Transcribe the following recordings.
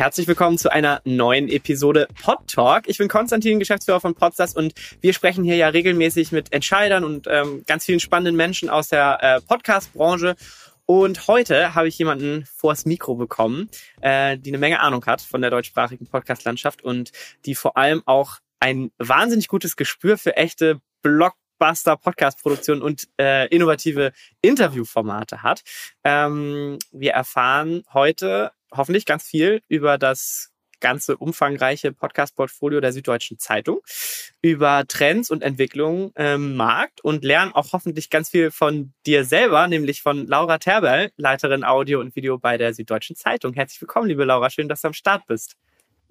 Herzlich willkommen zu einer neuen Episode Pod Talk. Ich bin Konstantin, Geschäftsführer von Podstars und wir sprechen hier ja regelmäßig mit Entscheidern und ähm, ganz vielen spannenden Menschen aus der äh, Podcast-Branche. Und heute habe ich jemanden vors Mikro bekommen, äh, die eine Menge Ahnung hat von der deutschsprachigen Podcast-Landschaft und die vor allem auch ein wahnsinnig gutes Gespür für echte Blockbuster Podcast-Produktion und äh, innovative Interviewformate hat. Ähm, wir erfahren heute hoffentlich ganz viel über das ganze umfangreiche Podcast-Portfolio der Süddeutschen Zeitung, über Trends und Entwicklungen im Markt und lernen auch hoffentlich ganz viel von dir selber, nämlich von Laura Terberl, Leiterin Audio und Video bei der Süddeutschen Zeitung. Herzlich willkommen, liebe Laura. Schön, dass du am Start bist.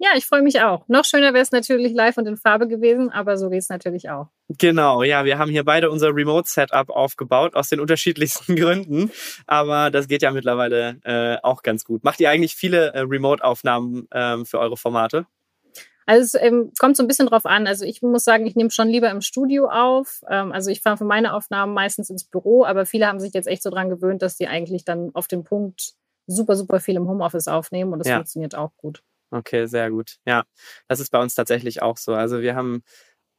Ja, ich freue mich auch. Noch schöner wäre es natürlich live und in Farbe gewesen, aber so geht es natürlich auch. Genau, ja, wir haben hier beide unser Remote-Setup aufgebaut, aus den unterschiedlichsten Gründen. Aber das geht ja mittlerweile äh, auch ganz gut. Macht ihr eigentlich viele äh, Remote-Aufnahmen ähm, für eure Formate? Also es ähm, kommt so ein bisschen drauf an. Also ich muss sagen, ich nehme schon lieber im Studio auf. Ähm, also ich fahre für meine Aufnahmen meistens ins Büro, aber viele haben sich jetzt echt so dran gewöhnt, dass die eigentlich dann auf den Punkt super, super viel im Homeoffice aufnehmen und das ja. funktioniert auch gut. Okay, sehr gut. Ja, das ist bei uns tatsächlich auch so. Also wir haben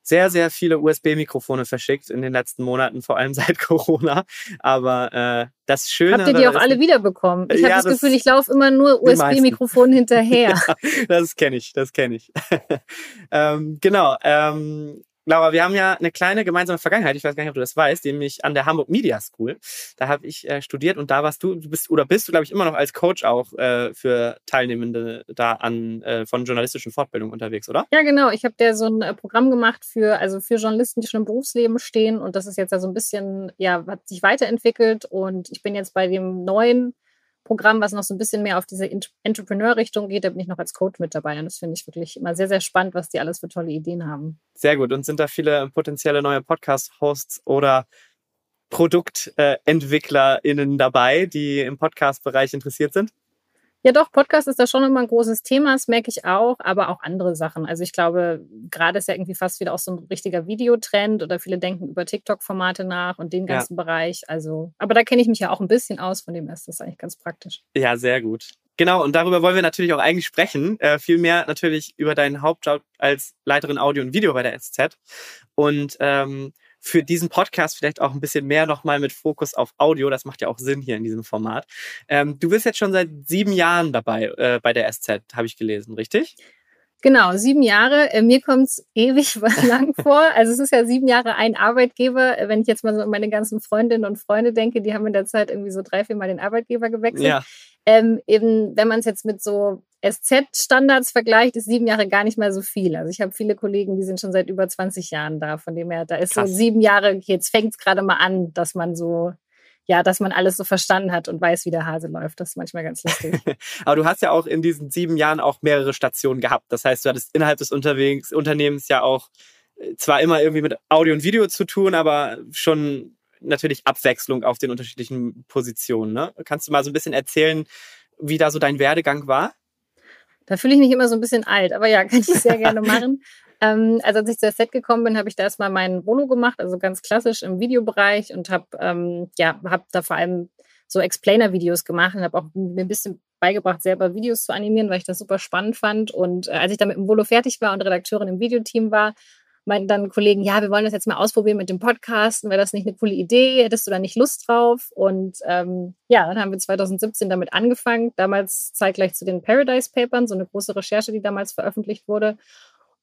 sehr, sehr viele USB-Mikrofone verschickt in den letzten Monaten, vor allem seit Corona. Aber äh, das Schöne. Habt ihr die auch alle wiederbekommen? Ich ja, habe das, Gefühl, ich laufe immer nur USB-Mikrofon hinterher. ja, das kenne ich, das kenne ich. ähm, genau. Ähm, Laura, wir haben ja eine kleine gemeinsame Vergangenheit. Ich weiß gar nicht, ob du das weißt, nämlich an der Hamburg Media School. Da habe ich äh, studiert und da warst du, du bist oder bist du, glaube ich, immer noch als Coach auch äh, für Teilnehmende da an äh, von journalistischen Fortbildungen unterwegs, oder? Ja, genau. Ich habe da so ein äh, Programm gemacht für also für Journalisten, die schon im Berufsleben stehen und das ist jetzt ja so ein bisschen ja hat sich weiterentwickelt und ich bin jetzt bei dem neuen Programm, was noch so ein bisschen mehr auf diese Entrepreneur-Richtung geht. Da bin ich noch als Coach mit dabei. Und das finde ich wirklich immer sehr, sehr spannend, was die alles für tolle Ideen haben. Sehr gut. Und sind da viele potenzielle neue Podcast-Hosts oder ProduktentwicklerInnen dabei, die im Podcast-Bereich interessiert sind? Ja, doch, Podcast ist da schon immer ein großes Thema, das merke ich auch, aber auch andere Sachen. Also ich glaube, gerade ist ja irgendwie fast wieder auch so ein richtiger Videotrend oder viele denken über TikTok-Formate nach und den ganzen ja. Bereich. Also, aber da kenne ich mich ja auch ein bisschen aus, von dem ist das eigentlich ganz praktisch. Ja, sehr gut. Genau, und darüber wollen wir natürlich auch eigentlich sprechen. Äh, vielmehr natürlich über deinen Hauptjob als Leiterin Audio und Video bei der SZ. Und ähm, für diesen Podcast vielleicht auch ein bisschen mehr nochmal mit Fokus auf Audio. Das macht ja auch Sinn hier in diesem Format. Ähm, du bist jetzt schon seit sieben Jahren dabei äh, bei der SZ, habe ich gelesen, richtig? Genau, sieben Jahre. Äh, mir kommt es ewig lang vor. Also es ist ja sieben Jahre ein Arbeitgeber. Äh, wenn ich jetzt mal so an meine ganzen Freundinnen und Freunde denke, die haben in der Zeit irgendwie so drei, vier Mal den Arbeitgeber gewechselt. Ja. Ähm, eben, wenn man es jetzt mit so SZ-Standards vergleicht, ist sieben Jahre gar nicht mal so viel. Also ich habe viele Kollegen, die sind schon seit über 20 Jahren da. Von dem her, da ist Krass. so sieben Jahre, jetzt fängt es gerade mal an, dass man so ja, dass man alles so verstanden hat und weiß, wie der Hase läuft. Das ist manchmal ganz lustig. Aber du hast ja auch in diesen sieben Jahren auch mehrere Stationen gehabt. Das heißt, du hattest innerhalb des Unterwegs, Unternehmens ja auch äh, zwar immer irgendwie mit Audio und Video zu tun, aber schon natürlich Abwechslung auf den unterschiedlichen Positionen. Ne? Kannst du mal so ein bisschen erzählen, wie da so dein Werdegang war? Da fühle ich mich immer so ein bisschen alt, aber ja, kann ich sehr gerne machen. Ähm, also als ich zu Set gekommen bin, habe ich da erstmal meinen Volo gemacht, also ganz klassisch im Videobereich und habe ähm, ja, hab da vor allem so Explainer-Videos gemacht und habe auch mir ein bisschen beigebracht, selber Videos zu animieren, weil ich das super spannend fand. Und äh, als ich dann mit dem Volo fertig war und Redakteurin im Videoteam war, meinten dann Kollegen, ja, wir wollen das jetzt mal ausprobieren mit dem Podcasten, wäre das nicht eine coole Idee, hättest du da nicht Lust drauf? Und ähm, ja, dann haben wir 2017 damit angefangen, damals zeitgleich zu den Paradise Papern, so eine große Recherche, die damals veröffentlicht wurde.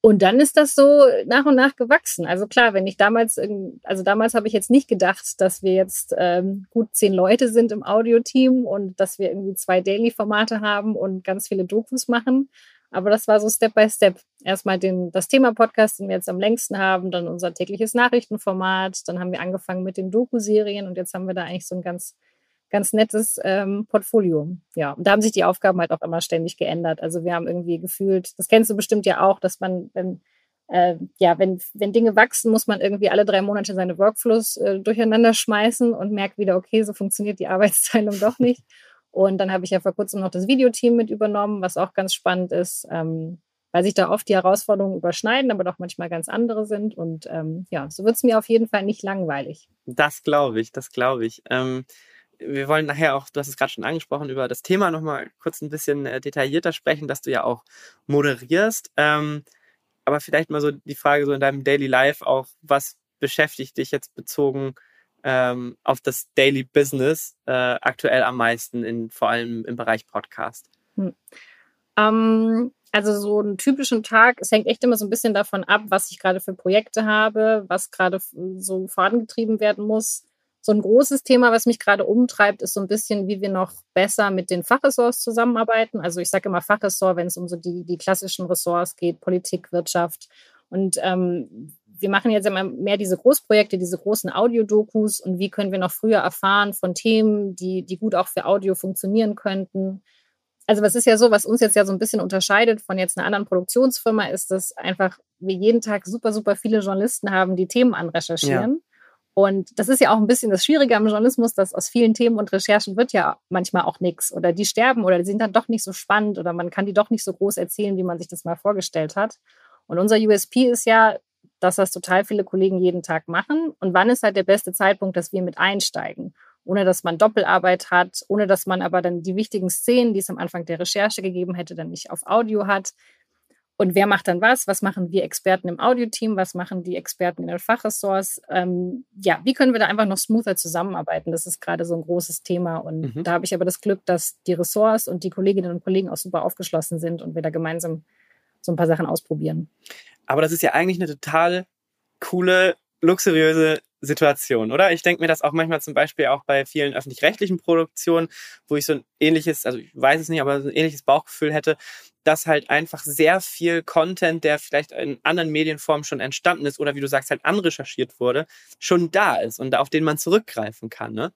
Und dann ist das so nach und nach gewachsen. Also klar, wenn ich damals, also damals habe ich jetzt nicht gedacht, dass wir jetzt ähm, gut zehn Leute sind im Audioteam und dass wir irgendwie zwei Daily-Formate haben und ganz viele Dokus machen. Aber das war so Step by Step. Erstmal den, das Thema Podcast, den wir jetzt am längsten haben, dann unser tägliches Nachrichtenformat, dann haben wir angefangen mit den Doku-Serien und jetzt haben wir da eigentlich so ein ganz ganz nettes ähm, Portfolio. Ja, und da haben sich die Aufgaben halt auch immer ständig geändert. Also wir haben irgendwie gefühlt, das kennst du bestimmt ja auch, dass man, wenn, äh, ja, wenn, wenn Dinge wachsen, muss man irgendwie alle drei Monate seine Workflows äh, durcheinander schmeißen und merkt wieder, okay, so funktioniert die Arbeitsteilung doch nicht. Und dann habe ich ja vor kurzem noch das Videoteam mit übernommen, was auch ganz spannend ist, ähm, weil sich da oft die Herausforderungen überschneiden, aber doch manchmal ganz andere sind. Und ähm, ja, so wird es mir auf jeden Fall nicht langweilig. Das glaube ich, das glaube ich. Ähm wir wollen nachher auch, du hast es gerade schon angesprochen, über das Thema nochmal kurz ein bisschen äh, detaillierter sprechen, dass du ja auch moderierst. Ähm, aber vielleicht mal so die Frage so in deinem Daily Life auch, was beschäftigt dich jetzt bezogen ähm, auf das Daily Business äh, aktuell am meisten, in, vor allem im Bereich Podcast? Hm. Ähm, also so einen typischen Tag, es hängt echt immer so ein bisschen davon ab, was ich gerade für Projekte habe, was gerade so vorangetrieben werden muss. So ein großes Thema, was mich gerade umtreibt, ist so ein bisschen, wie wir noch besser mit den Fachressorts zusammenarbeiten. Also ich sage immer Fachressort, wenn es um so die, die klassischen Ressorts geht, Politik, Wirtschaft. Und ähm, wir machen jetzt immer mehr diese Großprojekte, diese großen Audiodokus und wie können wir noch früher erfahren von Themen, die, die gut auch für Audio funktionieren könnten. Also was ist ja so, was uns jetzt ja so ein bisschen unterscheidet von jetzt einer anderen Produktionsfirma, ist, dass einfach wir jeden Tag super, super viele Journalisten haben, die Themen anrecherchieren. Ja. Und das ist ja auch ein bisschen das Schwierige am Journalismus, dass aus vielen Themen und Recherchen wird ja manchmal auch nichts oder die sterben oder die sind dann doch nicht so spannend oder man kann die doch nicht so groß erzählen, wie man sich das mal vorgestellt hat. Und unser USP ist ja, dass das total viele Kollegen jeden Tag machen. Und wann ist halt der beste Zeitpunkt, dass wir mit einsteigen? Ohne dass man Doppelarbeit hat, ohne dass man aber dann die wichtigen Szenen, die es am Anfang der Recherche gegeben hätte, dann nicht auf Audio hat. Und wer macht dann was? Was machen wir Experten im Audioteam? Was machen die Experten in den Fachressorts? Ähm, ja, wie können wir da einfach noch smoother zusammenarbeiten? Das ist gerade so ein großes Thema. Und mhm. da habe ich aber das Glück, dass die Ressorts und die Kolleginnen und Kollegen auch super aufgeschlossen sind und wir da gemeinsam so ein paar Sachen ausprobieren. Aber das ist ja eigentlich eine total coole, luxuriöse Situation, oder? Ich denke mir das auch manchmal zum Beispiel auch bei vielen öffentlich-rechtlichen Produktionen, wo ich so ein ähnliches, also ich weiß es nicht, aber so ein ähnliches Bauchgefühl hätte, dass halt einfach sehr viel Content, der vielleicht in anderen Medienformen schon entstanden ist oder wie du sagst, halt anrecherchiert wurde, schon da ist und auf den man zurückgreifen kann, ne?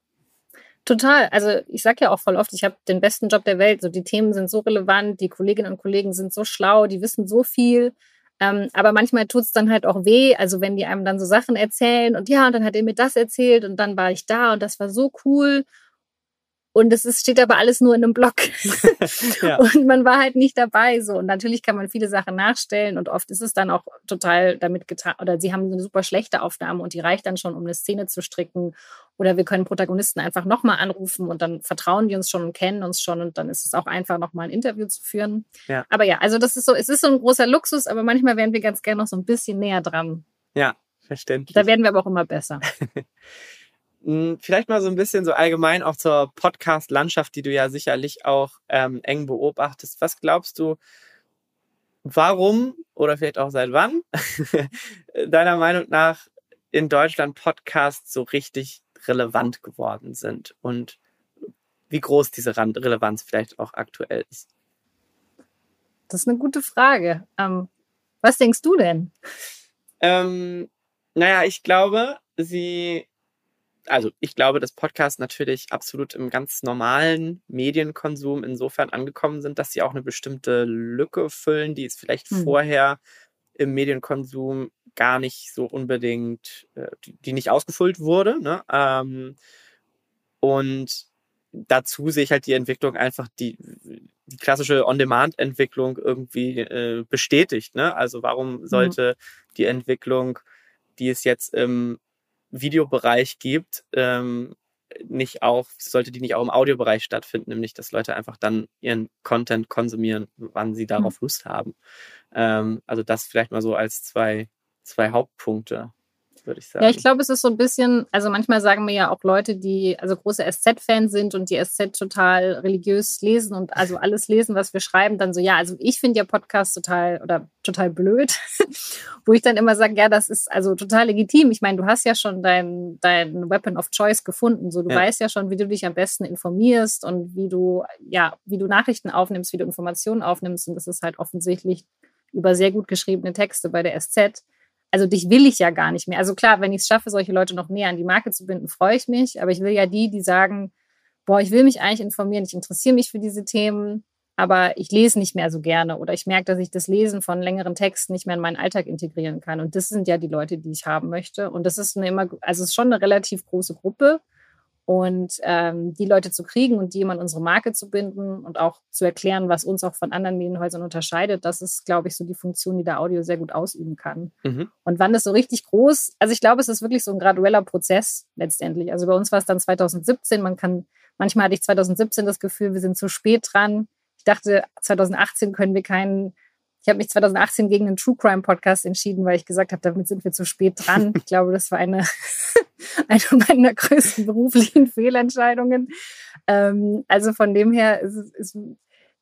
Total. Also ich sage ja auch voll oft, ich habe den besten Job der Welt. So die Themen sind so relevant, die Kolleginnen und Kollegen sind so schlau, die wissen so viel. Ähm, aber manchmal tut es dann halt auch weh. Also wenn die einem dann so Sachen erzählen und ja, und dann hat er mir das erzählt und dann war ich da und das war so cool. Und es ist, steht aber alles nur in einem Blog. ja. Und man war halt nicht dabei. So. Und natürlich kann man viele Sachen nachstellen und oft ist es dann auch total damit getan. Oder sie haben eine super schlechte Aufnahme und die reicht dann schon, um eine Szene zu stricken. Oder wir können Protagonisten einfach nochmal anrufen und dann vertrauen die uns schon und kennen uns schon und dann ist es auch einfach, nochmal ein Interview zu führen. Ja. Aber ja, also das ist so, es ist so ein großer Luxus, aber manchmal wären wir ganz gerne noch so ein bisschen näher dran. Ja, verständlich. Da werden wir aber auch immer besser. Hm, vielleicht mal so ein bisschen so allgemein auch zur Podcast-Landschaft, die du ja sicherlich auch ähm, eng beobachtest. Was glaubst du, warum oder vielleicht auch seit wann deiner Meinung nach in Deutschland Podcasts so richtig relevant geworden sind und wie groß diese Relevanz vielleicht auch aktuell ist? Das ist eine gute Frage. Ähm, was denkst du denn? Ähm, naja, ich glaube, sie also ich glaube, dass Podcasts natürlich absolut im ganz normalen Medienkonsum insofern angekommen sind, dass sie auch eine bestimmte Lücke füllen, die es vielleicht hm. vorher im Medienkonsum gar nicht so unbedingt, äh, die, nicht ausgefüllt wurde. Ne? Ähm, und dazu sehe ich halt die Entwicklung einfach, die, die klassische On-Demand-Entwicklung irgendwie äh, bestätigt. Ne? Also warum hm. sollte mhm. die Entwicklung, die es jetzt im Videobereich gibt, ähm, nicht auch, sollte die nicht auch im Audiobereich stattfinden, nämlich dass Leute einfach dann ihren Content konsumieren, wann sie darauf mhm. Lust haben. Ähm, also das vielleicht mal so als zwei, zwei Hauptpunkte würde ich sagen. Ja, ich glaube, es ist so ein bisschen, also manchmal sagen mir ja auch Leute, die also große SZ-Fans sind und die SZ total religiös lesen und also alles lesen, was wir schreiben, dann so, ja, also ich finde ja Podcasts total oder total blöd, wo ich dann immer sage, ja, das ist also total legitim. Ich meine, du hast ja schon dein, dein Weapon of Choice gefunden. So, du ja. weißt ja schon, wie du dich am besten informierst und wie du, ja, wie du Nachrichten aufnimmst, wie du Informationen aufnimmst. Und das ist halt offensichtlich über sehr gut geschriebene Texte bei der SZ also dich will ich ja gar nicht mehr. Also klar, wenn ich es schaffe, solche Leute noch näher an die Marke zu binden, freue ich mich. Aber ich will ja die, die sagen, boah, ich will mich eigentlich informieren, ich interessiere mich für diese Themen, aber ich lese nicht mehr so gerne oder ich merke, dass ich das Lesen von längeren Texten nicht mehr in meinen Alltag integrieren kann. Und das sind ja die Leute, die ich haben möchte. Und das ist eine immer, also es ist schon eine relativ große Gruppe. Und ähm, die Leute zu kriegen und die immer an unsere Marke zu binden und auch zu erklären, was uns auch von anderen Medienhäusern unterscheidet, das ist, glaube ich, so die Funktion, die der Audio sehr gut ausüben kann. Mhm. Und wann es so richtig groß, also ich glaube, es ist wirklich so ein gradueller Prozess letztendlich. Also bei uns war es dann 2017, man kann, manchmal hatte ich 2017 das Gefühl, wir sind zu spät dran. Ich dachte, 2018 können wir keinen ich habe mich 2018 gegen einen True Crime Podcast entschieden, weil ich gesagt habe, damit sind wir zu spät dran. Ich glaube, das war eine, eine meiner größten beruflichen Fehlentscheidungen. Ähm, also von dem her ist es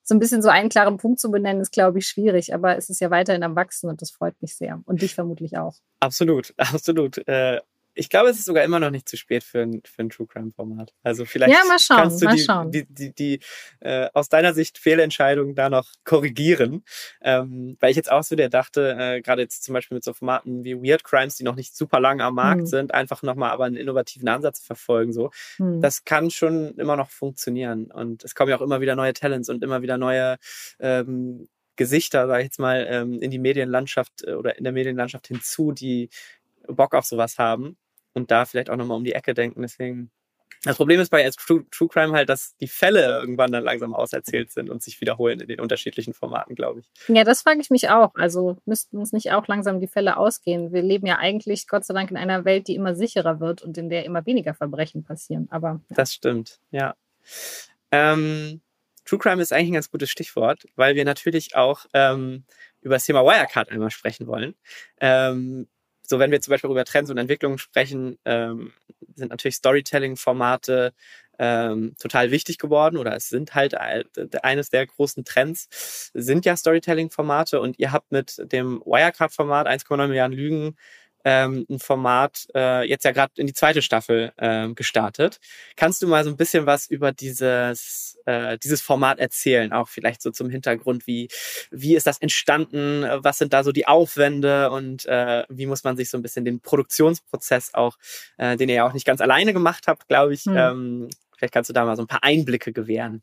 so ein bisschen so einen klaren Punkt zu benennen, ist, glaube ich, schwierig. Aber es ist ja weiterhin am Wachsen und das freut mich sehr. Und dich vermutlich auch. Absolut, absolut. Äh, ich glaube, es ist sogar immer noch nicht zu spät für ein, für ein True Crime Format. Also vielleicht ja, mal schauen, kannst du mal die, die, die, die äh, aus deiner Sicht Fehlentscheidungen da noch korrigieren. Ähm, weil ich jetzt auch so der dachte, äh, gerade jetzt zum Beispiel mit so Formaten wie Weird Crimes, die noch nicht super lange am Markt hm. sind, einfach nochmal aber einen innovativen Ansatz verfolgen. So, hm. das kann schon immer noch funktionieren. Und es kommen ja auch immer wieder neue Talents und immer wieder neue ähm, Gesichter, sag ich jetzt mal, ähm, in die Medienlandschaft äh, oder in der Medienlandschaft hinzu, die Bock auf sowas haben und da vielleicht auch nochmal um die Ecke denken. Deswegen. Das Problem ist bei True, True Crime halt, dass die Fälle irgendwann dann langsam auserzählt sind und sich wiederholen in den unterschiedlichen Formaten, glaube ich. Ja, das frage ich mich auch. Also müssten uns nicht auch langsam die Fälle ausgehen? Wir leben ja eigentlich, Gott sei Dank, in einer Welt, die immer sicherer wird und in der immer weniger Verbrechen passieren. Aber ja. das stimmt, ja. Ähm, True Crime ist eigentlich ein ganz gutes Stichwort, weil wir natürlich auch ähm, über das Thema Wirecard einmal sprechen wollen. Ähm, so, wenn wir zum Beispiel über Trends und Entwicklungen sprechen, ähm, sind natürlich Storytelling-Formate ähm, total wichtig geworden oder es sind halt eines der großen Trends, sind ja Storytelling-Formate und ihr habt mit dem Wirecard-Format 1,9 Milliarden Lügen ähm, ein Format äh, jetzt ja gerade in die zweite Staffel ähm, gestartet. Kannst du mal so ein bisschen was über dieses, äh, dieses Format erzählen? Auch vielleicht so zum Hintergrund, wie, wie ist das entstanden? Was sind da so die Aufwände und äh, wie muss man sich so ein bisschen den Produktionsprozess auch, äh, den ihr ja auch nicht ganz alleine gemacht habt, glaube ich, hm. ähm, vielleicht kannst du da mal so ein paar Einblicke gewähren.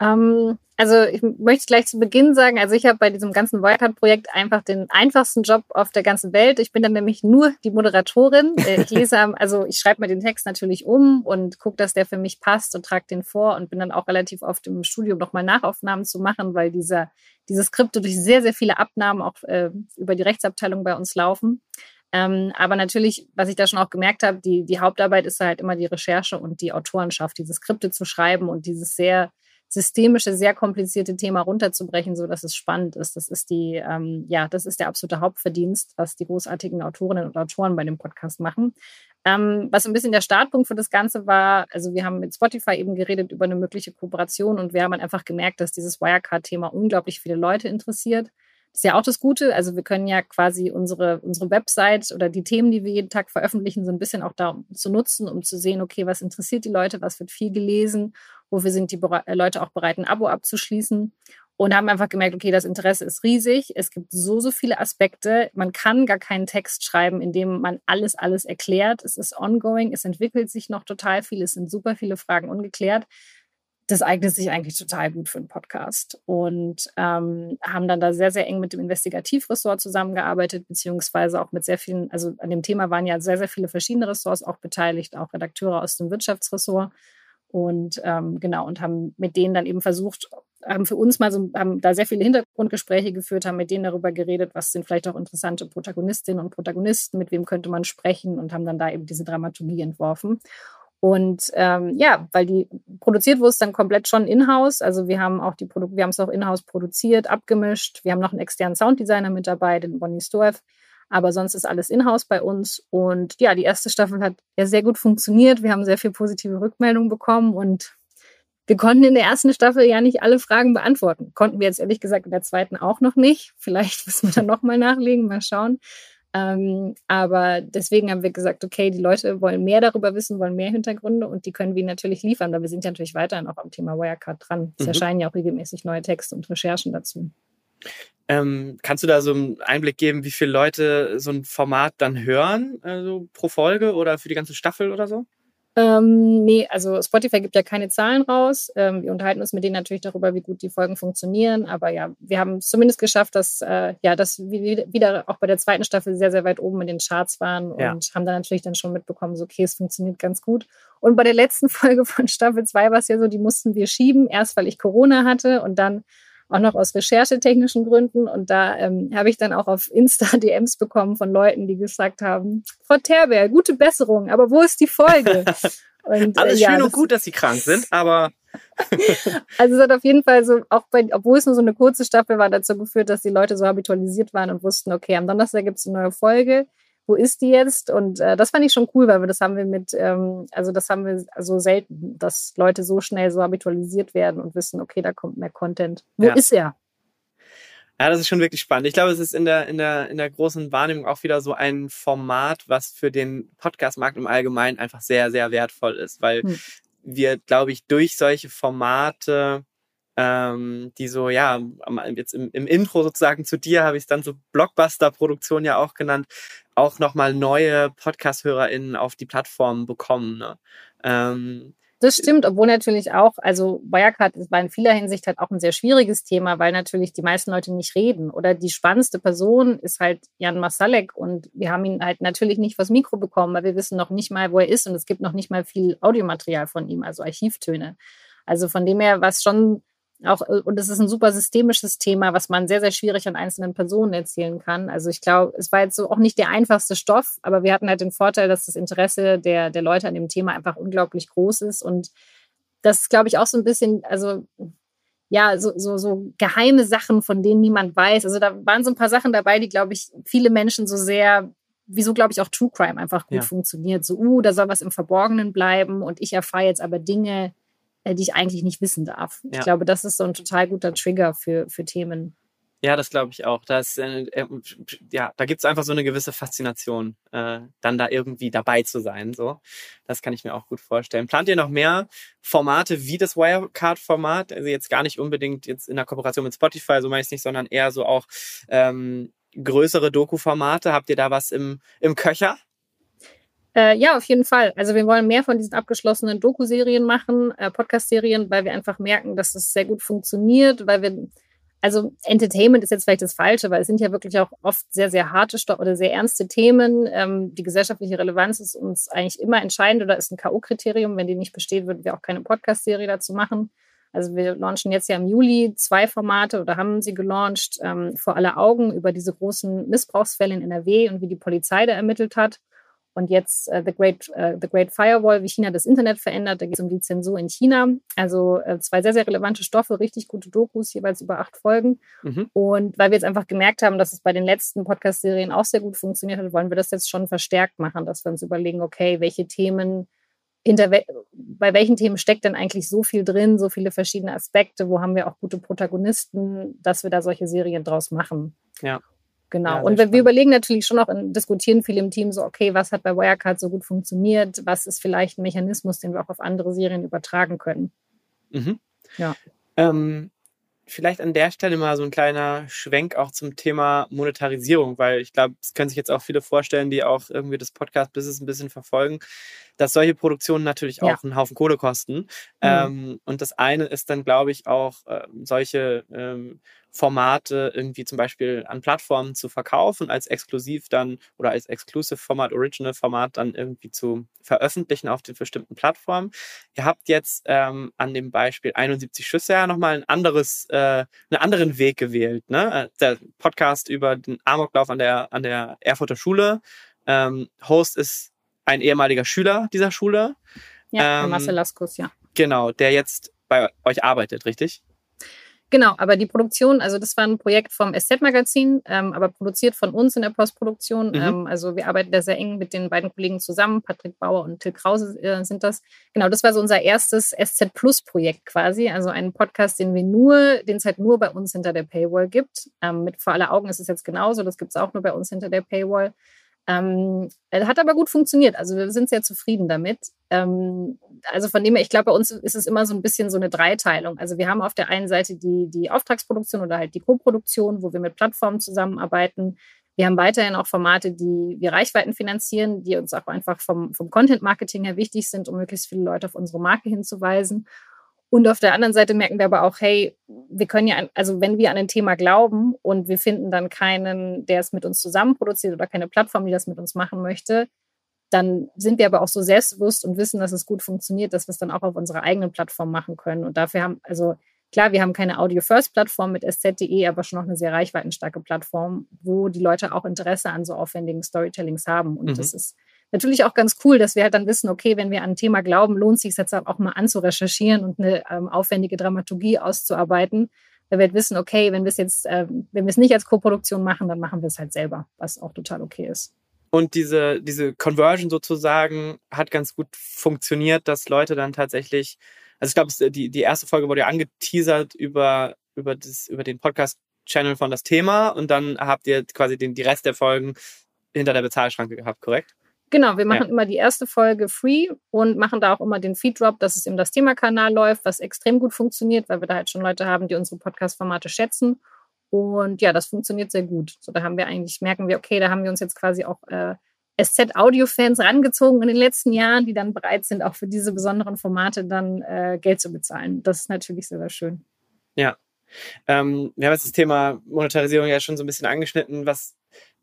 Ähm, also ich möchte gleich zu Beginn sagen, also ich habe bei diesem ganzen Wirecard-Projekt einfach den einfachsten Job auf der ganzen Welt. Ich bin dann nämlich nur die Moderatorin. Äh, ich lese, also ich schreibe mir den Text natürlich um und gucke, dass der für mich passt und trage den vor und bin dann auch relativ oft im Studium nochmal Nachaufnahmen zu machen, weil dieser, diese Skripte durch sehr, sehr viele Abnahmen auch äh, über die Rechtsabteilung bei uns laufen. Ähm, aber natürlich, was ich da schon auch gemerkt habe, die, die Hauptarbeit ist halt immer die Recherche und die Autorenschaft, diese Skripte zu schreiben und dieses sehr systemische, sehr komplizierte Thema runterzubrechen, so dass es spannend ist. Das ist die, ähm, ja, das ist der absolute Hauptverdienst, was die großartigen Autorinnen und Autoren bei dem Podcast machen. Ähm, was ein bisschen der Startpunkt für das Ganze war, also wir haben mit Spotify eben geredet über eine mögliche Kooperation und wir haben einfach gemerkt, dass dieses Wirecard-Thema unglaublich viele Leute interessiert. Das ist ja auch das Gute. Also wir können ja quasi unsere, unsere Website oder die Themen, die wir jeden Tag veröffentlichen, so ein bisschen auch da zu nutzen, um zu sehen, okay, was interessiert die Leute, was wird viel gelesen, wofür sind die äh, Leute auch bereit, ein Abo abzuschließen. Und haben einfach gemerkt, okay, das Interesse ist riesig. Es gibt so, so viele Aspekte. Man kann gar keinen Text schreiben, in dem man alles, alles erklärt. Es ist ongoing. Es entwickelt sich noch total viel. Es sind super viele Fragen ungeklärt das eignet sich eigentlich total gut für einen Podcast. Und ähm, haben dann da sehr, sehr eng mit dem Investigativressort zusammengearbeitet, beziehungsweise auch mit sehr vielen, also an dem Thema waren ja sehr, sehr viele verschiedene Ressorts auch beteiligt, auch Redakteure aus dem Wirtschaftsressort. Und ähm, genau, und haben mit denen dann eben versucht, haben für uns mal so, haben da sehr viele Hintergrundgespräche geführt, haben mit denen darüber geredet, was sind vielleicht auch interessante Protagonistinnen und Protagonisten, mit wem könnte man sprechen und haben dann da eben diese Dramaturgie entworfen. Und ähm, ja, weil die produziert wurde es dann komplett schon in-house. Also wir haben auch die Produ wir haben es auch in-house produziert, abgemischt. Wir haben noch einen externen Sounddesigner mit dabei, den Bonnie Storff. Aber sonst ist alles in-house bei uns. Und ja, die erste Staffel hat ja sehr gut funktioniert. Wir haben sehr viel positive Rückmeldungen bekommen und wir konnten in der ersten Staffel ja nicht alle Fragen beantworten. Konnten wir jetzt ehrlich gesagt in der zweiten auch noch nicht. Vielleicht müssen wir dann nochmal nachlegen, mal schauen. Ähm, aber deswegen haben wir gesagt, okay, die Leute wollen mehr darüber wissen, wollen mehr Hintergründe und die können wir natürlich liefern. Aber wir sind ja natürlich weiterhin auch am Thema Wirecard dran. Es mhm. erscheinen ja auch regelmäßig neue Texte und Recherchen dazu. Ähm, kannst du da so einen Einblick geben, wie viele Leute so ein Format dann hören, also pro Folge oder für die ganze Staffel oder so? Ähm, nee, also Spotify gibt ja keine Zahlen raus. Ähm, wir unterhalten uns mit denen natürlich darüber, wie gut die Folgen funktionieren. Aber ja, wir haben es zumindest geschafft, dass, äh, ja, dass wir wieder auch bei der zweiten Staffel sehr, sehr weit oben in den Charts waren und ja. haben dann natürlich dann schon mitbekommen, so okay, es funktioniert ganz gut. Und bei der letzten Folge von Staffel 2 war es ja so, die mussten wir schieben. Erst weil ich Corona hatte und dann auch noch aus recherchetechnischen Gründen. Und da ähm, habe ich dann auch auf Insta DMs bekommen von Leuten, die gesagt haben, Frau Terber, gute Besserung, aber wo ist die Folge? Und, äh, Alles ja, schön und gut, dass sie krank sind, aber also es hat auf jeden Fall so, auch bei, obwohl es nur so eine kurze Staffel war, dazu geführt, dass die Leute so habitualisiert waren und wussten, okay, am Donnerstag gibt es eine neue Folge wo ist die jetzt? Und äh, das fand ich schon cool, weil wir das haben wir mit, ähm, also das haben wir also selten, dass Leute so schnell so habitualisiert werden und wissen, okay, da kommt mehr Content. Wo ja. ist er? Ja, das ist schon wirklich spannend. Ich glaube, es ist in der, in der, in der großen Wahrnehmung auch wieder so ein Format, was für den Podcastmarkt im Allgemeinen einfach sehr, sehr wertvoll ist, weil hm. wir, glaube ich, durch solche Formate ähm, die so, ja, jetzt im, im Intro sozusagen zu dir habe ich es dann so Blockbuster-Produktion ja auch genannt, auch nochmal neue Podcast-HörerInnen auf die Plattform bekommen. Ne? Ähm, das stimmt, obwohl natürlich auch, also Wirecard war in vieler Hinsicht halt auch ein sehr schwieriges Thema, weil natürlich die meisten Leute nicht reden. Oder die spannendste Person ist halt Jan Masalek und wir haben ihn halt natürlich nicht vors Mikro bekommen, weil wir wissen noch nicht mal, wo er ist und es gibt noch nicht mal viel Audiomaterial von ihm, also Archivtöne. Also von dem her war es schon auch, äh, und es ist ein super systemisches Thema, was man sehr, sehr schwierig an einzelnen Personen erzählen kann. Also ich glaube, es war jetzt so auch nicht der einfachste Stoff, aber wir hatten halt den Vorteil, dass das Interesse der, der Leute an dem Thema einfach unglaublich groß ist. Und das ist, glaube ich, auch so ein bisschen, also ja, so, so, so geheime Sachen, von denen niemand weiß. Also da waren so ein paar Sachen dabei, die, glaube ich, viele Menschen so sehr wieso glaube ich auch True Crime einfach gut ja. funktioniert. So, uh, da soll was im Verborgenen bleiben und ich erfahre jetzt aber Dinge, die ich eigentlich nicht wissen darf. Ja. Ich glaube, das ist so ein total guter Trigger für, für Themen. Ja, das glaube ich auch. Das, äh, äh ja, da gibt es einfach so eine gewisse Faszination, äh, dann da irgendwie dabei zu sein. So, das kann ich mir auch gut vorstellen. Plant ihr noch mehr Formate wie das Wirecard-Format? Also jetzt gar nicht unbedingt jetzt in der Kooperation mit Spotify, so meine ich nicht, sondern eher so auch ähm, größere Doku-Formate. Habt ihr da was im, im Köcher? Äh, ja, auf jeden Fall. Also wir wollen mehr von diesen abgeschlossenen Doku-Serien machen, äh, Podcast-Serien, weil wir einfach merken, dass es sehr gut funktioniert, weil wir, also Entertainment ist jetzt vielleicht das Falsche, weil es sind ja wirklich auch oft sehr, sehr harte Stoff oder sehr ernste Themen. Ähm, die gesellschaftliche Relevanz ist uns eigentlich immer entscheidend oder ist ein K.O.-Kriterium. Wenn die nicht besteht, würden wir auch keine Podcast-Serie dazu machen. Also wir launchen jetzt ja im Juli zwei Formate oder haben sie gelauncht ähm, vor aller Augen über diese großen Missbrauchsfälle in NRW und wie die Polizei da ermittelt hat. Und jetzt äh, The, Great, äh, The Great Firewall, wie China das Internet verändert. Da geht es um die Zensur in China. Also äh, zwei sehr, sehr relevante Stoffe, richtig gute Dokus, jeweils über acht Folgen. Mhm. Und weil wir jetzt einfach gemerkt haben, dass es bei den letzten Podcast-Serien auch sehr gut funktioniert hat, wollen wir das jetzt schon verstärkt machen, dass wir uns überlegen, okay, welche Themen hinter bei welchen Themen steckt denn eigentlich so viel drin, so viele verschiedene Aspekte, wo haben wir auch gute Protagonisten, dass wir da solche Serien draus machen. Ja. Genau. Ja, und wir, wir, überlegen natürlich schon auch, diskutieren viel im Team so, okay, was hat bei Wirecard so gut funktioniert? Was ist vielleicht ein Mechanismus, den wir auch auf andere Serien übertragen können? Mhm. Ja. Ähm, vielleicht an der Stelle mal so ein kleiner Schwenk auch zum Thema Monetarisierung, weil ich glaube, es können sich jetzt auch viele vorstellen, die auch irgendwie das Podcast-Business ein bisschen verfolgen, dass solche Produktionen natürlich auch ja. einen Haufen Kohle kosten. Mhm. Ähm, und das eine ist dann, glaube ich, auch äh, solche ähm, Formate irgendwie zum Beispiel an Plattformen zu verkaufen, als exklusiv dann oder als Exclusive Format, Original Format dann irgendwie zu veröffentlichen auf den bestimmten Plattformen. Ihr habt jetzt ähm, an dem Beispiel 71 Schüsse ja nochmal ein anderes, äh, einen anderen Weg gewählt. Ne? Der Podcast über den Amoklauf an der, an der Erfurter Schule. Ähm, Host ist ein ehemaliger Schüler dieser Schule. Ja, ähm, Marcel Laskus, ja. Genau, der jetzt bei euch arbeitet, richtig? Genau, aber die Produktion, also das war ein Projekt vom SZ-Magazin, ähm, aber produziert von uns in der Postproduktion. Mhm. Ähm, also wir arbeiten da sehr eng mit den beiden Kollegen zusammen. Patrick Bauer und Till Krause äh, sind das. Genau, das war so unser erstes SZ Plus-Projekt quasi. Also ein Podcast, den wir nur, den es halt nur bei uns hinter der Paywall gibt. Ähm, mit vor aller Augen ist es jetzt genauso, das gibt es auch nur bei uns hinter der Paywall. Ähm, hat aber gut funktioniert. Also wir sind sehr zufrieden damit. Ähm, also von dem her, ich glaube, bei uns ist es immer so ein bisschen so eine Dreiteilung. Also wir haben auf der einen Seite die, die Auftragsproduktion oder halt die Co-Produktion, wo wir mit Plattformen zusammenarbeiten. Wir haben weiterhin auch Formate, die wir Reichweiten finanzieren, die uns auch einfach vom, vom Content-Marketing her wichtig sind, um möglichst viele Leute auf unsere Marke hinzuweisen. Und auf der anderen Seite merken wir aber auch, hey, wir können ja, also wenn wir an ein Thema glauben und wir finden dann keinen, der es mit uns zusammen produziert oder keine Plattform, die das mit uns machen möchte, dann sind wir aber auch so selbstbewusst und wissen, dass es gut funktioniert, dass wir es dann auch auf unserer eigenen Plattform machen können. Und dafür haben, also klar, wir haben keine Audio-First-Plattform mit sz.de, aber schon noch eine sehr reichweitenstarke Plattform, wo die Leute auch Interesse an so aufwendigen Storytellings haben. Und mhm. das ist natürlich auch ganz cool, dass wir halt dann wissen, okay, wenn wir an ein Thema glauben, lohnt es sich jetzt auch mal anzurecherchieren und eine ähm, aufwendige Dramaturgie auszuarbeiten. Weil wir halt wissen, okay, wenn wir es jetzt, ähm, wenn wir es nicht als Koproduktion machen, dann machen wir es halt selber, was auch total okay ist. Und diese, diese Conversion sozusagen hat ganz gut funktioniert, dass Leute dann tatsächlich, also ich glaube, die, die erste Folge wurde ja angeteasert über, über, das, über den Podcast-Channel von das Thema und dann habt ihr quasi den, die Rest der Folgen hinter der Bezahlschranke gehabt, korrekt? Genau, wir machen ja. immer die erste Folge free und machen da auch immer den Feed-Drop, dass es im das Thema-Kanal läuft, was extrem gut funktioniert, weil wir da halt schon Leute haben, die unsere Podcast-Formate schätzen. Und ja, das funktioniert sehr gut. So, da haben wir eigentlich, merken wir, okay, da haben wir uns jetzt quasi auch äh, SZ-Audio-Fans rangezogen in den letzten Jahren, die dann bereit sind, auch für diese besonderen Formate dann äh, Geld zu bezahlen. Das ist natürlich sehr, sehr schön. Ja. Ähm, wir haben jetzt das Thema Monetarisierung ja schon so ein bisschen angeschnitten. Was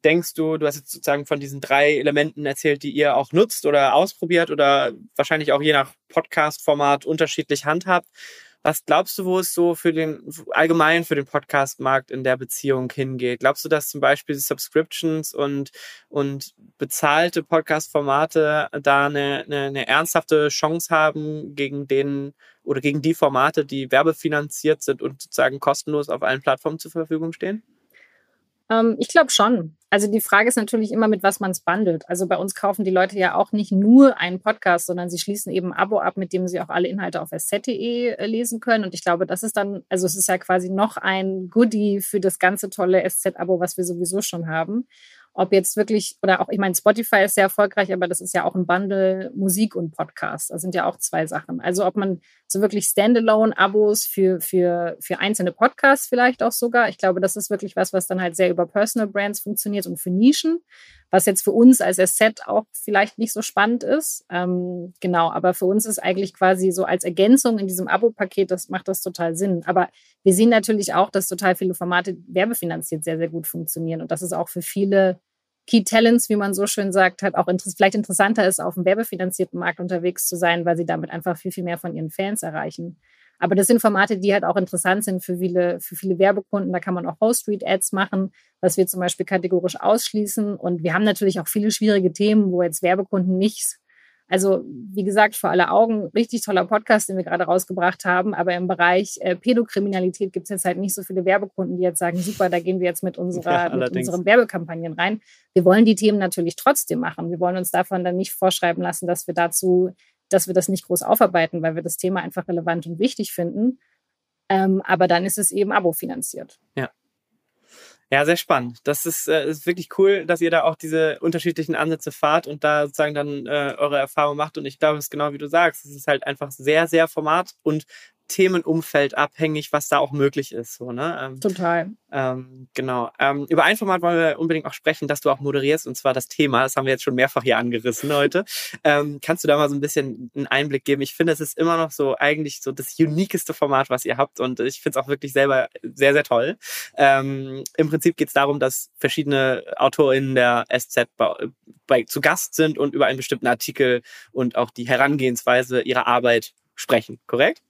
denkst du, du hast jetzt sozusagen von diesen drei Elementen erzählt, die ihr auch nutzt oder ausprobiert oder wahrscheinlich auch je nach Podcast-Format unterschiedlich handhabt. Was glaubst du, wo es so für den allgemein für den Podcast-Markt in der Beziehung hingeht? Glaubst du, dass zum Beispiel Subscriptions und, und bezahlte Podcast-Formate da eine, eine, eine ernsthafte Chance haben gegen den oder gegen die Formate, die werbefinanziert sind und sozusagen kostenlos auf allen Plattformen zur Verfügung stehen? Ähm, ich glaube schon. Also die Frage ist natürlich immer, mit was man es bundelt. Also bei uns kaufen die Leute ja auch nicht nur einen Podcast, sondern sie schließen eben ein Abo ab, mit dem sie auch alle Inhalte auf sz.de äh, lesen können. Und ich glaube, das ist dann, also es ist ja quasi noch ein Goodie für das ganze tolle SZ-Abo, was wir sowieso schon haben ob jetzt wirklich, oder auch, ich meine, Spotify ist sehr erfolgreich, aber das ist ja auch ein Bundle Musik und Podcast. Das sind ja auch zwei Sachen. Also ob man so wirklich Standalone-Abos für, für, für einzelne Podcasts vielleicht auch sogar. Ich glaube, das ist wirklich was, was dann halt sehr über Personal Brands funktioniert und für Nischen, was jetzt für uns als Asset auch vielleicht nicht so spannend ist. Ähm, genau, aber für uns ist eigentlich quasi so als Ergänzung in diesem Abo-Paket, das macht das total Sinn. Aber wir sehen natürlich auch, dass total viele Formate werbefinanziert sehr, sehr gut funktionieren und das ist auch für viele Key Talents, wie man so schön sagt, halt auch inter vielleicht interessanter ist, auf dem werbefinanzierten Markt unterwegs zu sein, weil sie damit einfach viel, viel mehr von ihren Fans erreichen. Aber das sind Formate, die halt auch interessant sind für viele, für viele Werbekunden. Da kann man auch Host-Street-Ads machen, was wir zum Beispiel kategorisch ausschließen. Und wir haben natürlich auch viele schwierige Themen, wo jetzt Werbekunden nicht also, wie gesagt, vor aller Augen, richtig toller Podcast, den wir gerade rausgebracht haben. Aber im Bereich äh, Pädokriminalität gibt es jetzt halt nicht so viele Werbekunden, die jetzt sagen, super, da gehen wir jetzt mit, unserer, ja, mit unseren Werbekampagnen rein. Wir wollen die Themen natürlich trotzdem machen. Wir wollen uns davon dann nicht vorschreiben lassen, dass wir dazu, dass wir das nicht groß aufarbeiten, weil wir das Thema einfach relevant und wichtig finden. Ähm, aber dann ist es eben abo-finanziert. Ja. Ja, sehr spannend. Das ist, äh, ist wirklich cool, dass ihr da auch diese unterschiedlichen Ansätze fahrt und da sozusagen dann äh, eure Erfahrung macht. Und ich glaube, es ist genau wie du sagst. Es ist halt einfach sehr, sehr format- und Themenumfeld abhängig, was da auch möglich ist. So, ne? Ähm, Total. Ähm, genau. Ähm, über ein Format wollen wir unbedingt auch sprechen, dass du auch moderierst, und zwar das Thema. Das haben wir jetzt schon mehrfach hier angerissen heute. Ähm, kannst du da mal so ein bisschen einen Einblick geben? Ich finde, es ist immer noch so eigentlich so das uniqueste Format, was ihr habt. Und ich finde es auch wirklich selber sehr, sehr toll. Ähm, Im Prinzip geht es darum, dass verschiedene AutorInnen der SZ bei, bei, zu Gast sind und über einen bestimmten Artikel und auch die Herangehensweise ihrer Arbeit sprechen, korrekt?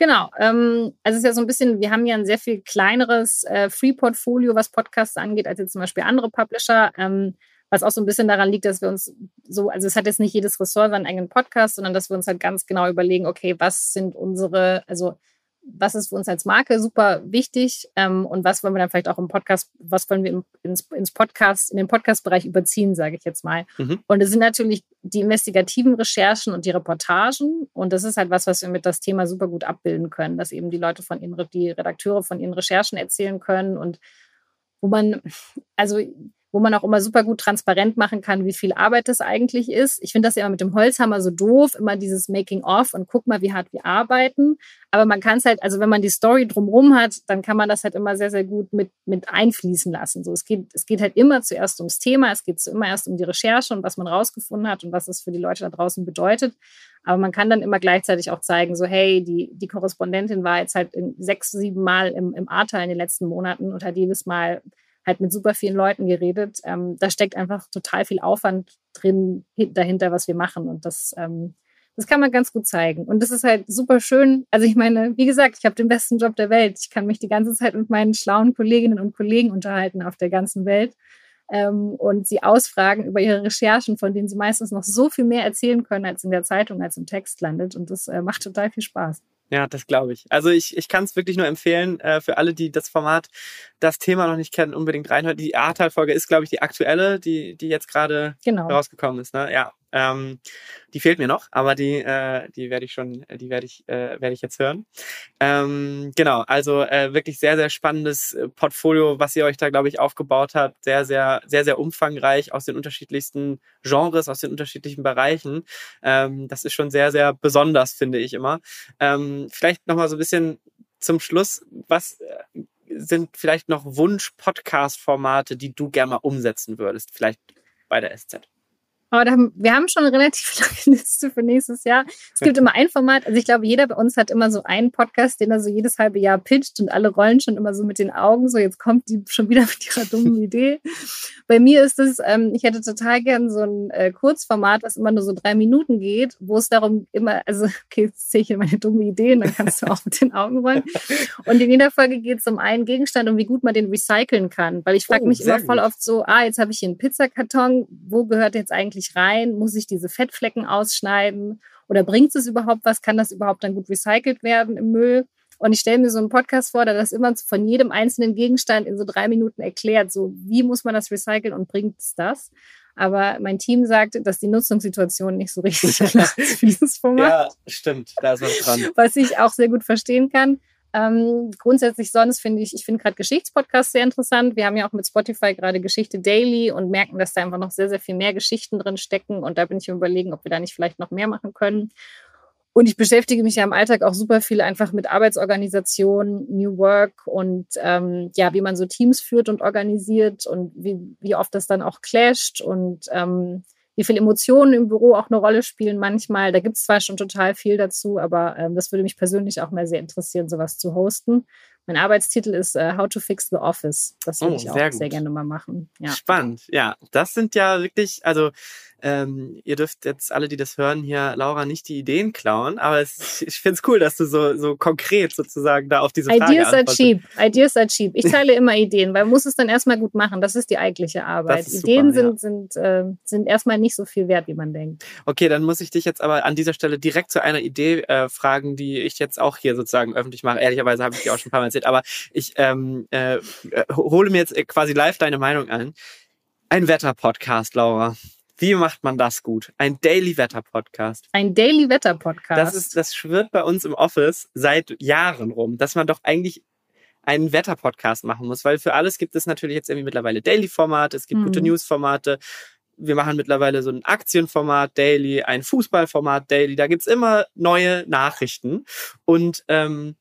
Genau. Ähm, also es ist ja so ein bisschen, wir haben ja ein sehr viel kleineres äh, Free-Portfolio, was Podcasts angeht, als jetzt zum Beispiel andere Publisher. Ähm, was auch so ein bisschen daran liegt, dass wir uns so, also es hat jetzt nicht jedes Ressort seinen eigenen Podcast, sondern dass wir uns halt ganz genau überlegen, okay, was sind unsere, also was ist für uns als Marke super wichtig ähm, und was wollen wir dann vielleicht auch im Podcast, was wollen wir im, ins, ins Podcast, in den Podcast-Bereich überziehen, sage ich jetzt mal. Mhm. Und es sind natürlich die investigativen Recherchen und die Reportagen und das ist halt was, was wir mit das Thema super gut abbilden können, dass eben die Leute von ihren, die Redakteure von ihren Recherchen erzählen können und wo man, also wo man auch immer super gut transparent machen kann, wie viel Arbeit das eigentlich ist. Ich finde das ja immer mit dem Holzhammer so doof, immer dieses Making-of und guck mal, wie hart wir arbeiten. Aber man kann es halt, also wenn man die Story drumherum hat, dann kann man das halt immer sehr, sehr gut mit, mit einfließen lassen. So, es geht, es geht halt immer zuerst ums Thema, es geht immer erst um die Recherche und was man rausgefunden hat und was es für die Leute da draußen bedeutet. Aber man kann dann immer gleichzeitig auch zeigen, so, hey, die, die Korrespondentin war jetzt halt sechs, sieben Mal im, im Ahrtal in den letzten Monaten und hat jedes Mal halt mit super vielen Leuten geredet. Ähm, da steckt einfach total viel Aufwand drin dahinter, was wir machen. Und das, ähm, das kann man ganz gut zeigen. Und das ist halt super schön. Also ich meine, wie gesagt, ich habe den besten Job der Welt. Ich kann mich die ganze Zeit mit meinen schlauen Kolleginnen und Kollegen unterhalten auf der ganzen Welt ähm, und sie ausfragen über ihre Recherchen, von denen sie meistens noch so viel mehr erzählen können, als in der Zeitung, als im Text landet. Und das äh, macht total viel Spaß. Ja, das glaube ich. Also ich, ich kann es wirklich nur empfehlen, äh, für alle, die das Format, das Thema noch nicht kennen, unbedingt reinhören. Die Ahrtal-Folge ist, glaube ich, die aktuelle, die, die jetzt gerade genau. rausgekommen ist. Ne? Ja, ähm, die fehlt mir noch, aber die, äh, die werde ich schon, die werde ich, äh, werde ich jetzt hören. Ähm, genau, also äh, wirklich sehr, sehr spannendes äh, Portfolio, was ihr euch da, glaube ich, aufgebaut habt. Sehr, sehr, sehr, sehr umfangreich aus den unterschiedlichsten Genres, aus den unterschiedlichen Bereichen. Ähm, das ist schon sehr, sehr besonders, finde ich immer. Ähm, vielleicht nochmal so ein bisschen zum Schluss, was äh, sind vielleicht noch Wunsch-Podcast-Formate, die du gerne mal umsetzen würdest, vielleicht bei der SZ? Aber da wir haben schon eine relativ lange Liste für nächstes Jahr. Es gibt immer ein Format, also ich glaube, jeder bei uns hat immer so einen Podcast, den er so jedes halbe Jahr pitcht und alle rollen schon immer so mit den Augen, so jetzt kommt die schon wieder mit ihrer dummen Idee. Bei mir ist es, ähm, ich hätte total gern so ein äh, Kurzformat, was immer nur so drei Minuten geht, wo es darum immer, also okay, jetzt sehe ich hier meine dumme Ideen, dann kannst du auch mit den Augen rollen. Und in jeder Folge geht es um einen Gegenstand und wie gut man den recyceln kann. Weil ich frage oh, mich immer voll oft so, ah, jetzt habe ich hier einen Pizzakarton, wo gehört jetzt eigentlich wirklich rein? Muss ich diese Fettflecken ausschneiden? Oder bringt es überhaupt was? Kann das überhaupt dann gut recycelt werden im Müll? Und ich stelle mir so einen Podcast vor, der das immer von jedem einzelnen Gegenstand in so drei Minuten erklärt. So, wie muss man das recyceln und bringt es das? Aber mein Team sagt, dass die Nutzungssituation nicht so richtig klar ist für dieses Format. Ja, stimmt, da ist was dran. Was ich auch sehr gut verstehen kann. Ähm, grundsätzlich sonst finde ich, ich finde gerade Geschichtspodcasts sehr interessant. Wir haben ja auch mit Spotify gerade Geschichte Daily und merken, dass da einfach noch sehr, sehr viel mehr Geschichten drin stecken. Und da bin ich überlegen, ob wir da nicht vielleicht noch mehr machen können. Und ich beschäftige mich ja im Alltag auch super viel einfach mit Arbeitsorganisation, New Work und ähm, ja, wie man so Teams führt und organisiert und wie, wie oft das dann auch clasht und ähm, wie viel Emotionen im Büro auch eine Rolle spielen manchmal. Da gibt es zwar schon total viel dazu, aber ähm, das würde mich persönlich auch mal sehr interessieren, sowas zu hosten. Mein Arbeitstitel ist uh, How to Fix the Office. Das würde oh, ich auch sehr, sehr, gerne mal machen. Ja. Spannend, ja. Das sind ja wirklich, also ähm, ihr dürft jetzt alle, die das hören, hier Laura nicht die Ideen klauen, aber es, ich finde es cool, dass du so, so konkret sozusagen da auf diese Frage Ideas are cheap. Ideas are cheap. Ich teile immer Ideen, weil man muss es dann erstmal gut machen. Das ist die eigentliche Arbeit. Ideen super, sind, ja. sind, äh, sind erstmal nicht so viel wert, wie man denkt. Okay, dann muss ich dich jetzt aber an dieser Stelle direkt zu einer Idee äh, fragen, die ich jetzt auch hier sozusagen öffentlich mache. Ehrlicherweise habe ich die auch schon ein paar Mal erzählt, aber ich ähm, äh, hole mir jetzt quasi live deine Meinung ein. Ein Wetter-Podcast, Laura. Wie macht man das gut? Ein Daily Wetter Podcast. Ein Daily Wetter Podcast. Das ist, das schwirrt bei uns im Office seit Jahren rum, dass man doch eigentlich einen Wetter-Podcast machen muss, weil für alles gibt es natürlich jetzt irgendwie mittlerweile Daily-Formate, es gibt mhm. gute News-Formate. Wir machen mittlerweile so ein Aktienformat Daily, ein Fußballformat Daily. Da gibt's immer neue Nachrichten. Und ähm,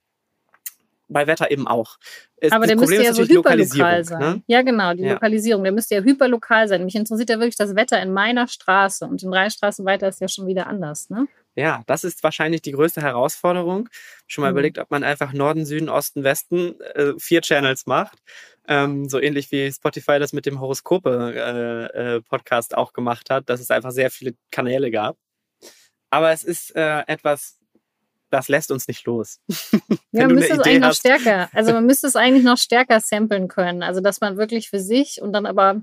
bei Wetter eben auch. Es, Aber der müsste ja so hyperlokal sein. Ne? Ja, genau, die ja. Lokalisierung. Der müsste ja hyperlokal sein. Mich interessiert ja wirklich das Wetter in meiner Straße. Und in drei Straßen weiter ist ja schon wieder anders, ne? Ja, das ist wahrscheinlich die größte Herausforderung. Schon mal mhm. überlegt, ob man einfach Norden, Süden, Osten, Westen äh, vier Channels macht. Ähm, so ähnlich wie Spotify das mit dem Horoskope-Podcast äh, äh, auch gemacht hat, dass es einfach sehr viele Kanäle gab. Aber es ist äh, etwas das lässt uns nicht los. ja, man müsste es eigentlich noch stärker, also man müsste es eigentlich noch stärker samplen können. Also dass man wirklich für sich und dann aber,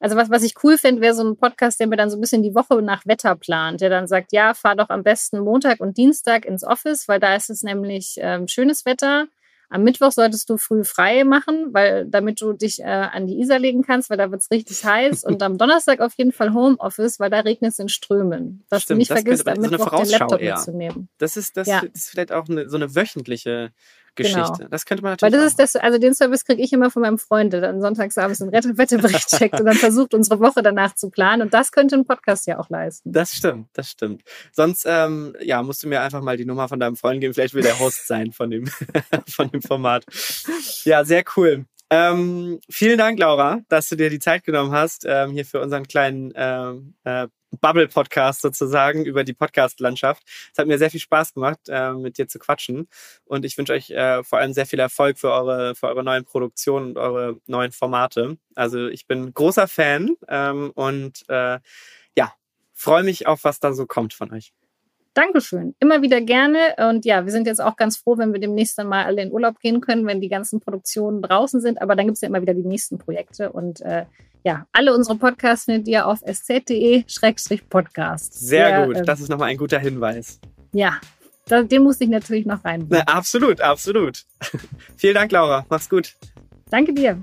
also was, was ich cool finde, wäre so ein Podcast, der mir dann so ein bisschen die Woche nach Wetter plant, der dann sagt, ja, fahr doch am besten Montag und Dienstag ins Office, weil da ist es nämlich ähm, schönes Wetter am Mittwoch solltest du früh frei machen, weil damit du dich äh, an die Isar legen kannst, weil da wird es richtig heiß. Und am Donnerstag auf jeden Fall Homeoffice, weil da regnet es in Strömen. Dass Stimmt, du nicht das vergisst, am Mittwoch so den Laptop eher. mitzunehmen. Das ist, das, ja. ist vielleicht auch eine, so eine wöchentliche Geschichte. Genau. Das könnte man natürlich. Weil das ist das, also den Service kriege ich immer von meinem Freund, der dann sonntagsabends einen Wetterbericht checkt und dann versucht, unsere Woche danach zu planen. Und das könnte ein Podcast ja auch leisten. Das stimmt, das stimmt. Sonst, ähm, ja, musst du mir einfach mal die Nummer von deinem Freund geben. Vielleicht will der Host sein von dem, von dem Format. Ja, sehr cool. Ähm, vielen Dank, Laura, dass du dir die Zeit genommen hast, ähm, hier für unseren kleinen ähm, äh, Bubble-Podcast sozusagen über die Podcast-Landschaft. Es hat mir sehr viel Spaß gemacht, äh, mit dir zu quatschen. Und ich wünsche euch äh, vor allem sehr viel Erfolg für eure, für eure neuen Produktionen und eure neuen Formate. Also ich bin großer Fan ähm, und äh, ja, freue mich auf, was da so kommt von euch. Dankeschön. Immer wieder gerne. Und ja, wir sind jetzt auch ganz froh, wenn wir demnächst dann mal alle in Urlaub gehen können, wenn die ganzen Produktionen draußen sind. Aber dann gibt es ja immer wieder die nächsten Projekte. Und äh, ja, alle unsere Podcasts findet ihr auf sz.de-podcast. Sehr Der, gut. äh, Das ist nochmal ein guter Hinweis. Ja, da, den musste ich natürlich noch Na, reinbringen. absolut, absolut. Vielen Dank, Laura. Mach's gut. Danke dir.